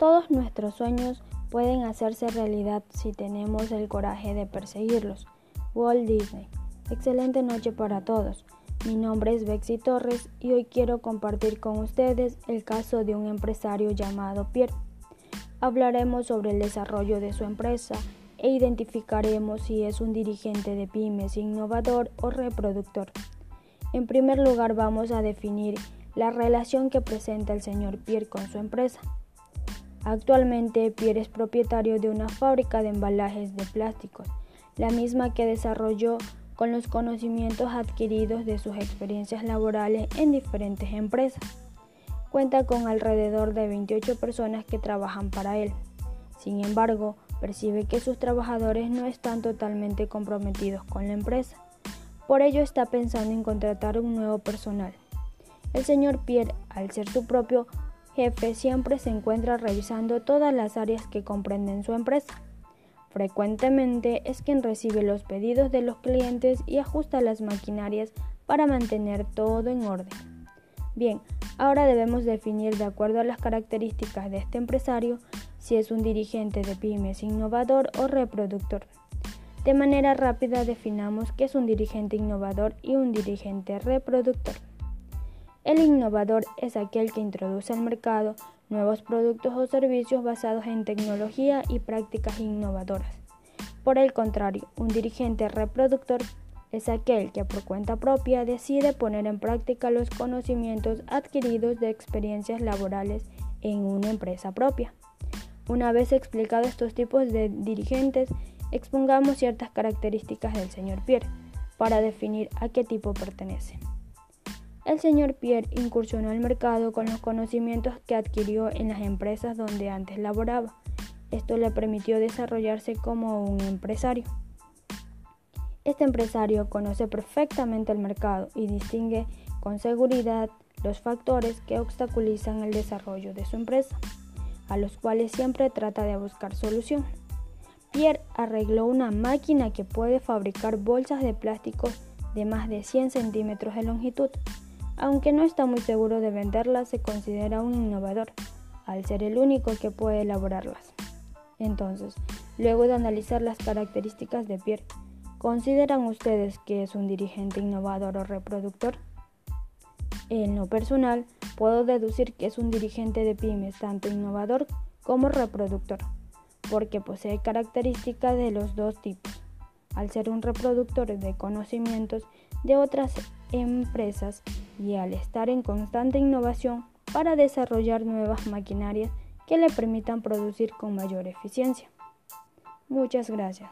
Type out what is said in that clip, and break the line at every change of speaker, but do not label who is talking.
Todos nuestros sueños pueden hacerse realidad si tenemos el coraje de perseguirlos. Walt Disney. Excelente noche para todos. Mi nombre es Bexy Torres y hoy quiero compartir con ustedes el caso de un empresario llamado Pierre. Hablaremos sobre el desarrollo de su empresa e identificaremos si es un dirigente de pymes innovador o reproductor. En primer lugar vamos a definir la relación que presenta el señor Pierre con su empresa. Actualmente Pierre es propietario de una fábrica de embalajes de plásticos, la misma que desarrolló con los conocimientos adquiridos de sus experiencias laborales en diferentes empresas. Cuenta con alrededor de 28 personas que trabajan para él. Sin embargo, percibe que sus trabajadores no están totalmente comprometidos con la empresa. Por ello está pensando en contratar un nuevo personal. El señor Pierre, al ser su propio jefe siempre se encuentra revisando todas las áreas que comprenden su empresa. Frecuentemente es quien recibe los pedidos de los clientes y ajusta las maquinarias para mantener todo en orden. Bien, ahora debemos definir de acuerdo a las características de este empresario si es un dirigente de pymes innovador o reproductor. De manera rápida definamos qué es un dirigente innovador y un dirigente reproductor. El innovador es aquel que introduce al mercado nuevos productos o servicios basados en tecnología y prácticas innovadoras. Por el contrario, un dirigente reproductor es aquel que por cuenta propia decide poner en práctica los conocimientos adquiridos de experiencias laborales en una empresa propia. Una vez explicados estos tipos de dirigentes, expongamos ciertas características del señor Pierre para definir a qué tipo pertenece. El señor Pierre incursionó al mercado con los conocimientos que adquirió en las empresas donde antes laboraba. Esto le permitió desarrollarse como un empresario. Este empresario conoce perfectamente el mercado y distingue con seguridad los factores que obstaculizan el desarrollo de su empresa, a los cuales siempre trata de buscar solución. Pierre arregló una máquina que puede fabricar bolsas de plástico de más de 100 centímetros de longitud aunque no está muy seguro de venderlas, se considera un innovador, al ser el único que puede elaborarlas. Entonces, luego de analizar las características de Pierre, ¿consideran ustedes que es un dirigente innovador o reproductor? En lo personal, puedo deducir que es un dirigente de pymes tanto innovador como reproductor, porque posee características de los dos tipos. Al ser un reproductor de conocimientos de otras empresas, y al estar en constante innovación para desarrollar nuevas maquinarias que le permitan producir con mayor eficiencia. Muchas gracias.